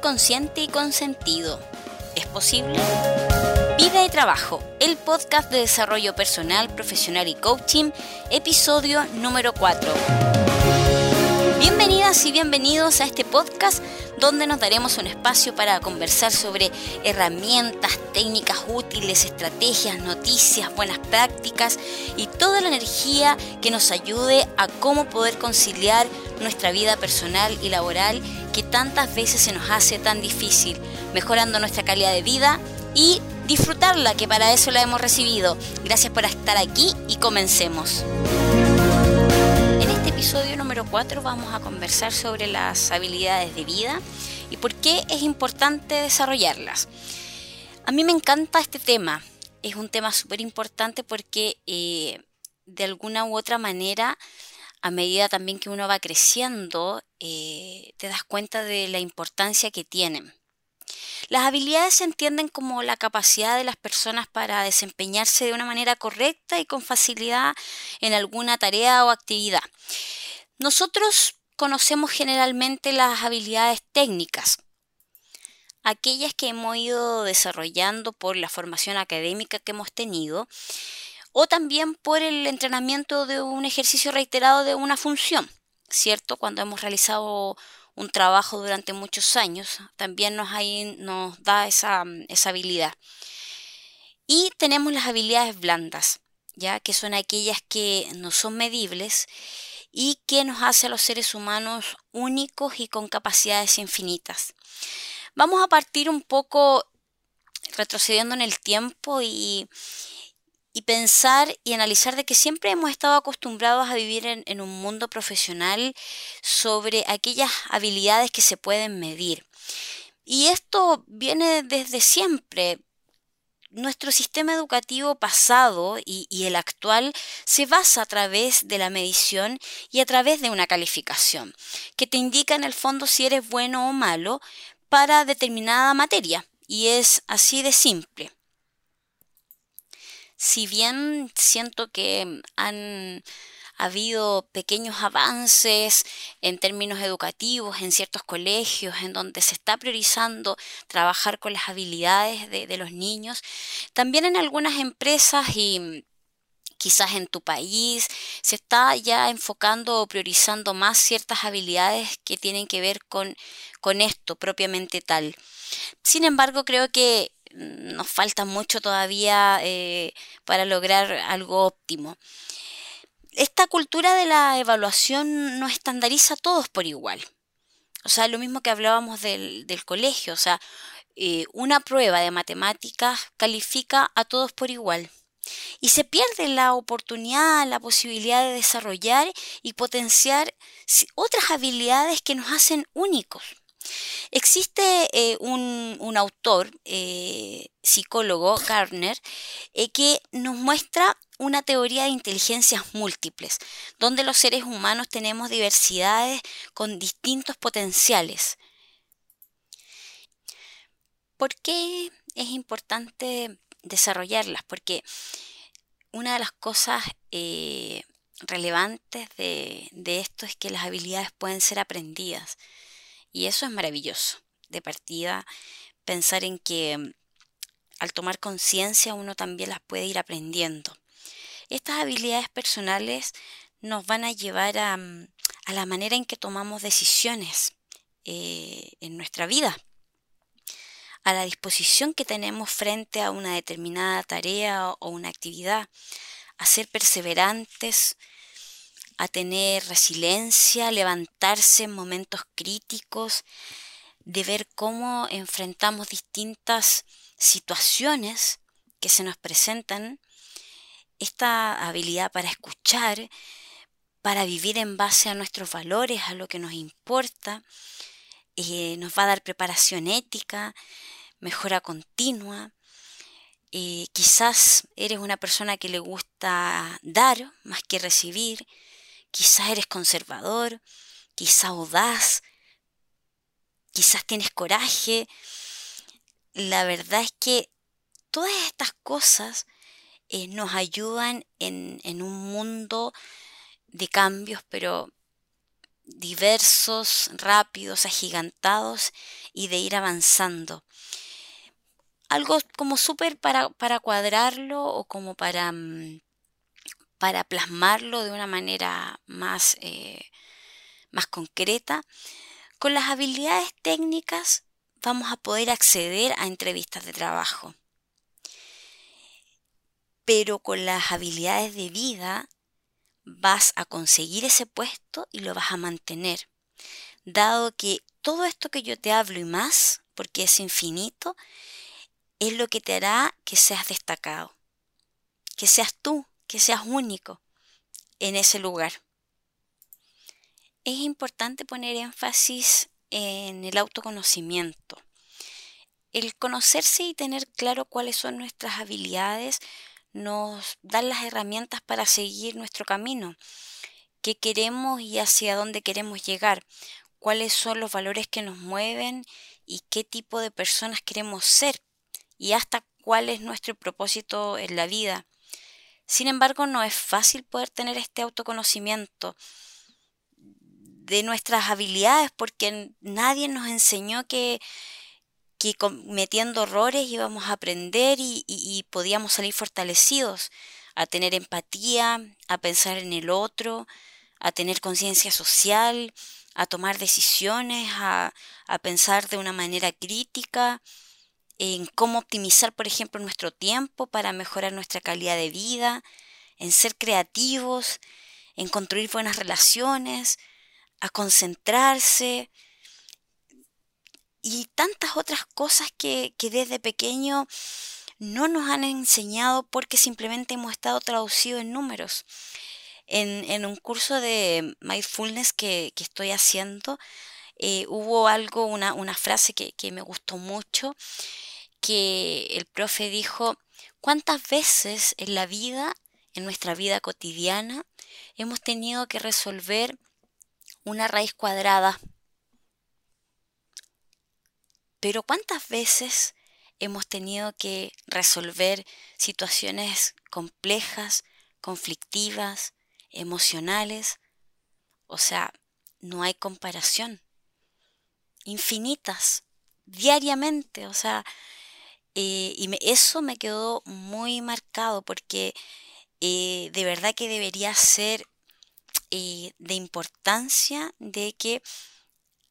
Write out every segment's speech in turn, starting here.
Consciente y consentido. ¿Es posible? Vida y Trabajo, el podcast de desarrollo personal, profesional y coaching, episodio número 4. Bienvenidas y bienvenidos a este podcast donde nos daremos un espacio para conversar sobre herramientas, técnicas útiles, estrategias, noticias, buenas prácticas y toda la energía que nos ayude a cómo poder conciliar nuestra vida personal y laboral que tantas veces se nos hace tan difícil, mejorando nuestra calidad de vida y disfrutarla, que para eso la hemos recibido. Gracias por estar aquí y comencemos. En este episodio número 4 vamos a conversar sobre las habilidades de vida y por qué es importante desarrollarlas. A mí me encanta este tema, es un tema súper importante porque eh, de alguna u otra manera a medida también que uno va creciendo, eh, te das cuenta de la importancia que tienen. Las habilidades se entienden como la capacidad de las personas para desempeñarse de una manera correcta y con facilidad en alguna tarea o actividad. Nosotros conocemos generalmente las habilidades técnicas, aquellas que hemos ido desarrollando por la formación académica que hemos tenido o también por el entrenamiento de un ejercicio reiterado de una función, ¿cierto? Cuando hemos realizado un trabajo durante muchos años, también nos, nos da esa, esa habilidad. Y tenemos las habilidades blandas, ya que son aquellas que no son medibles y que nos hace a los seres humanos únicos y con capacidades infinitas. Vamos a partir un poco retrocediendo en el tiempo y, y pensar y analizar de que siempre hemos estado acostumbrados a vivir en, un mundo profesional sobre aquellas habilidades que se pueden medir. Y esto viene desde siempre. Nuestro sistema educativo pasado y, el actual se basa a través de la medición y a través de una calificación, que te indica en el fondo si eres bueno o malo para determinada materia. Y es así de simple si bien siento que han habido pequeños avances en términos educativos en ciertos colegios en donde se está priorizando trabajar con las habilidades de, los niños, también en algunas empresas y quizás en tu país se está ya enfocando o priorizando más ciertas habilidades que tienen que ver con, con esto propiamente tal. Sin embargo, creo que nos falta mucho todavía eh, para lograr algo óptimo. Esta cultura de la evaluación no estandariza a todos por igual. O sea, lo mismo que hablábamos del, colegio, o sea, eh, una prueba de matemáticas califica a todos por igual. Y se pierde la oportunidad, la posibilidad de desarrollar y potenciar otras habilidades que nos hacen únicos. Existe eh, un, autor, eh, psicólogo, Gardner, eh, que nos muestra una teoría de inteligencias múltiples, donde los seres humanos tenemos diversidades con distintos potenciales. ¿Por qué es importante desarrollarlas? Porque una de las cosas relevantes de, de esto es que las habilidades pueden ser aprendidas. Y eso es maravilloso. De partida, pensar en que mm, al tomar conciencia uno también las puede ir aprendiendo. Estas habilidades personales nos van a llevar a, mm, la manera en que tomamos decisiones eh, en nuestra vida, a la disposición que tenemos frente a una determinada tarea o una actividad, a ser perseverantes, a tener resiliencia, levantarse en momentos críticos, de ver cómo enfrentamos distintas situaciones que se nos presentan, esta habilidad para escuchar, para vivir en base a nuestros valores, a lo que nos importa, eh, nos va a dar preparación ética, mejora continua. Eh, quizás eres una persona que le gusta dar más que recibir, Quizás eres conservador, quizás audaz, quizás tienes coraje. La verdad es que todas estas cosas eh, nos ayudan en, en un mundo de cambios, pero diversos, rápidos, agigantados y de ir avanzando. Algo como súper para, para, cuadrarlo o como para, mm, para plasmarlo de una manera más, eh, más concreta. Con las habilidades técnicas vamos a poder acceder a entrevistas de trabajo. Pero con las habilidades de vida vas a conseguir ese puesto y lo vas a mantener. Dado que todo esto que yo te hablo y más, porque es infinito, es lo que te hará que seas destacado, que seas tú, que seas único en ese lugar. Es importante poner énfasis en el autoconocimiento. El conocerse y tener claro cuáles son nuestras habilidades nos dan las herramientas para seguir nuestro camino, qué queremos y hacia dónde queremos llegar, cuáles son los valores que nos mueven y qué tipo de personas queremos ser y hasta cuál es nuestro propósito en la vida. Sin embargo, no es fácil poder tener este autoconocimiento de nuestras habilidades porque nadie nos enseñó que que cometiendo errores íbamos a aprender y, podíamos salir fortalecidos, a tener empatía, a pensar en el otro, a tener conciencia social, a tomar decisiones, a, a, pensar de una manera crítica, en cómo optimizar, por ejemplo, nuestro tiempo para mejorar nuestra calidad de vida, en ser creativos, en construir buenas relaciones, a concentrarse, y tantas otras cosas que, desde pequeño no nos han enseñado porque simplemente hemos estado traducidos en números. En, un curso de mindfulness que, estoy haciendo, eh, hubo algo, una, una frase que, que, me gustó mucho, que el profe dijo, ¿cuántas veces en la vida, en nuestra vida cotidiana, hemos tenido que resolver una raíz cuadrada pero ¿cuántas veces hemos tenido que resolver situaciones complejas, conflictivas, emocionales? O sea, no hay comparación. Infinitas, diariamente. O sea, eh, y eso me quedó muy marcado porque eh, de verdad que debería ser eh, de importancia de que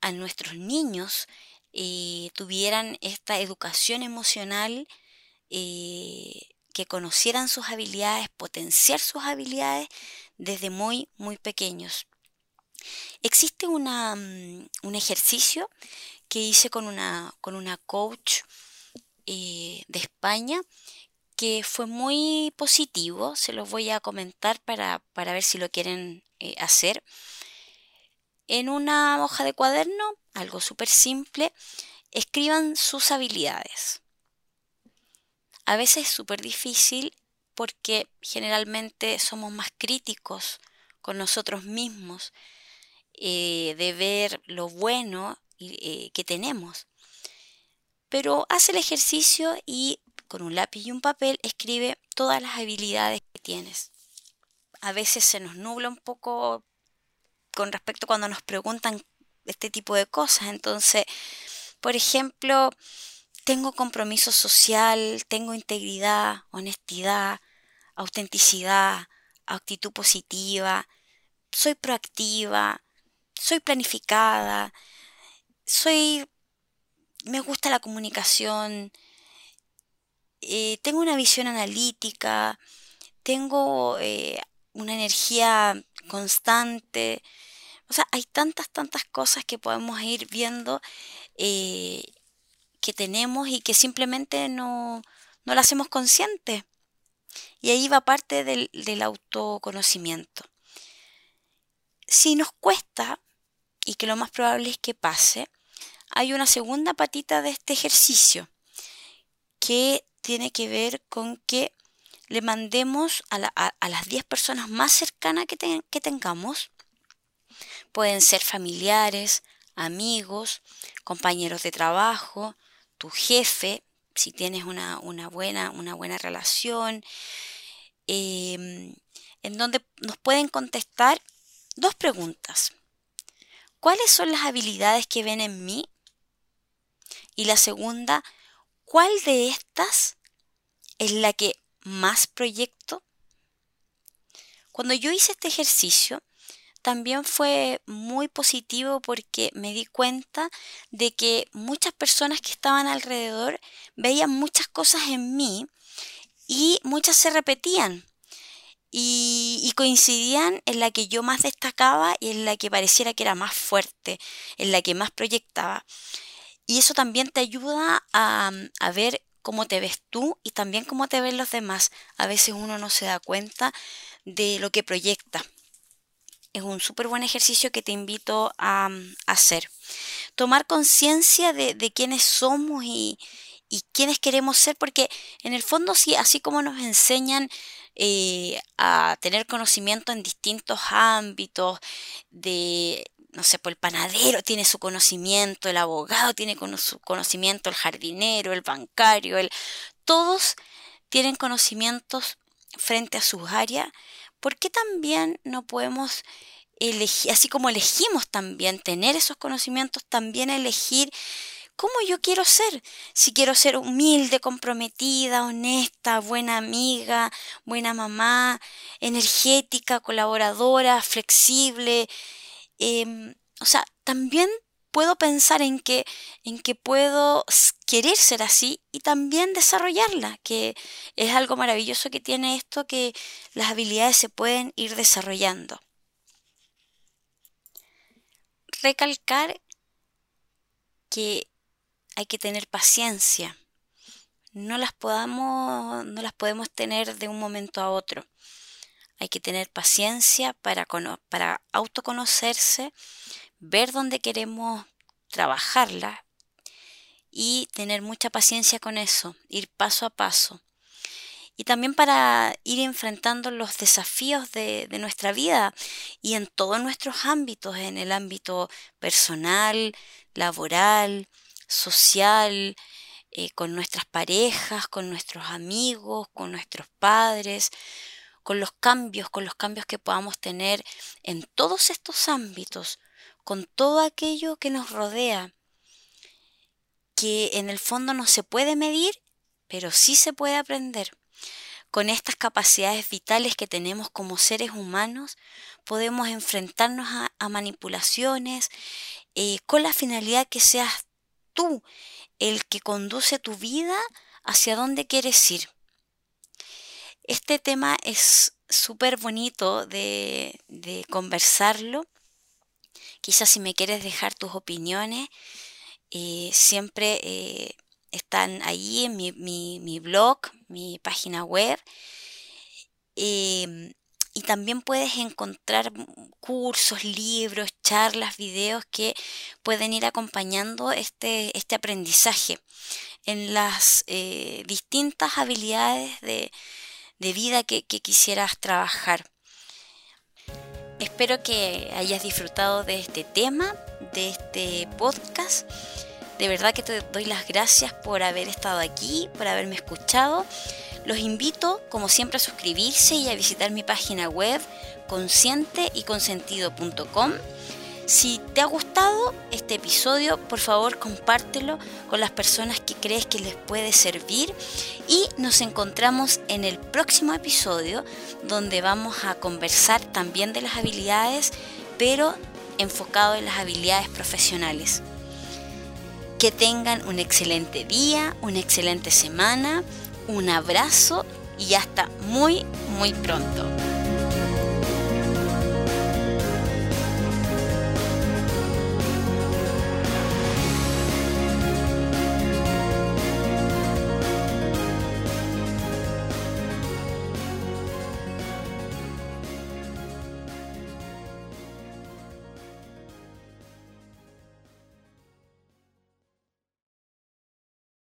a nuestros niños tuvieran esta educación emocional, que conocieran sus habilidades, potenciar sus habilidades desde muy, muy pequeños. Existe mm, un ejercicio que hice con una, con una coach eh, de España que fue muy positivo, se los voy a comentar para, para ver si lo quieren hacer. En una hoja de cuaderno algo súper simple, escriban sus habilidades. A veces es súper difícil porque generalmente somos más críticos con nosotros mismos eh, de ver lo bueno eh, que tenemos. Pero haz el ejercicio y con un lápiz y un papel escribe todas las habilidades que tienes. A veces se nos nubla un poco con respecto cuando nos preguntan este tipo de cosas. Entonces, por ejemplo, tengo compromiso social, tengo integridad, honestidad, autenticidad, actitud positiva, soy proactiva, soy planificada, soy me gusta la comunicación, eh, tengo una visión analítica, tengo eh, una energía constante, o sea, hay tantas, tantas cosas que podemos ir viendo eh, que tenemos y que simplemente no, no las hacemos conscientes. Y ahí va parte del, del autoconocimiento. Si nos cuesta, y que lo más probable es que pase, hay una segunda patita de este ejercicio que tiene que ver con que le mandemos a, las 10 personas más cercanas que, tengamos Pueden ser familiares, amigos, compañeros de trabajo, tu jefe, si tienes una, buena, una buena relación, em, en donde nos pueden contestar dos preguntas. ¿Cuáles son las habilidades que ven en mí? Y la segunda, ¿cuál de estas es la que más proyecto? Cuando yo hice este ejercicio, también fue muy positivo porque me di cuenta de que muchas personas que estaban alrededor veían muchas cosas en mí y muchas se repetían y, coincidían en la que yo más destacaba y en la que pareciera que era más fuerte, en la que más proyectaba. Y eso también te ayuda a, a ver cómo te ves tú y también cómo te ven los demás. A veces uno no se da cuenta de lo que proyecta es un súper buen ejercicio que te invito a, hacer. Tomar conciencia de, quiénes somos y, quiénes queremos ser, porque en el fondo, sí, así como nos enseñan eh, a tener conocimiento en distintos ámbitos, de, no sé, pues el panadero tiene su conocimiento, el abogado tiene su conocimiento, el jardinero, el bancario, el, todos tienen conocimientos frente a sus áreas, ¿por qué también no podemos elegir, así como elegimos también tener esos conocimientos, también elegir cómo yo quiero ser? Si quiero ser humilde, comprometida, honesta, buena amiga, buena mamá, energética, colaboradora, flexible. Em, o sea, también puedo pensar en que, en que puedo querer ser así y también desarrollarla, que es algo maravilloso que tiene esto, que las habilidades se pueden ir desarrollando. Recalcar que hay que tener paciencia. No las, podamos, no las podemos tener de un momento a otro. Hay que tener paciencia para, para autoconocerse, ver dónde queremos trabajarla y tener mucha paciencia con eso, ir paso a paso. Y también para ir enfrentando los desafíos de, nuestra vida y en todos nuestros ámbitos, en el ámbito personal, laboral, social, eh, con nuestras parejas, con nuestros amigos, con nuestros padres, con los cambios, con los cambios que podamos tener en todos estos ámbitos, con todo aquello que nos rodea, que en el fondo no se puede medir, pero sí se puede aprender. Con estas capacidades vitales que tenemos como seres humanos, podemos enfrentarnos a, manipulaciones eh, con la finalidad que seas tú el que conduce tu vida hacia donde quieres ir. Este tema es súper bonito de, de conversarlo Quizás si me quieres dejar tus opiniones, eh, siempre eh, están ahí en mi, blog, mi página web. Em, y también puedes encontrar cursos, libros, charlas, videos que pueden ir acompañando este, este aprendizaje en las eh, distintas habilidades de, vida que quisieras trabajar. Espero que hayas disfrutado de este tema, de este podcast. De verdad que te doy las gracias por haber estado aquí, por haberme escuchado. Los invito, como siempre, a suscribirse y a visitar mi página web consciente y consentido.com si te ha gustado este episodio, por favor compártelo con las personas que crees que les puede servir y nos encontramos en el próximo episodio donde vamos a conversar también de las habilidades, pero enfocado en las habilidades profesionales. Que tengan un excelente día, una excelente semana, un abrazo y hasta muy, muy pronto.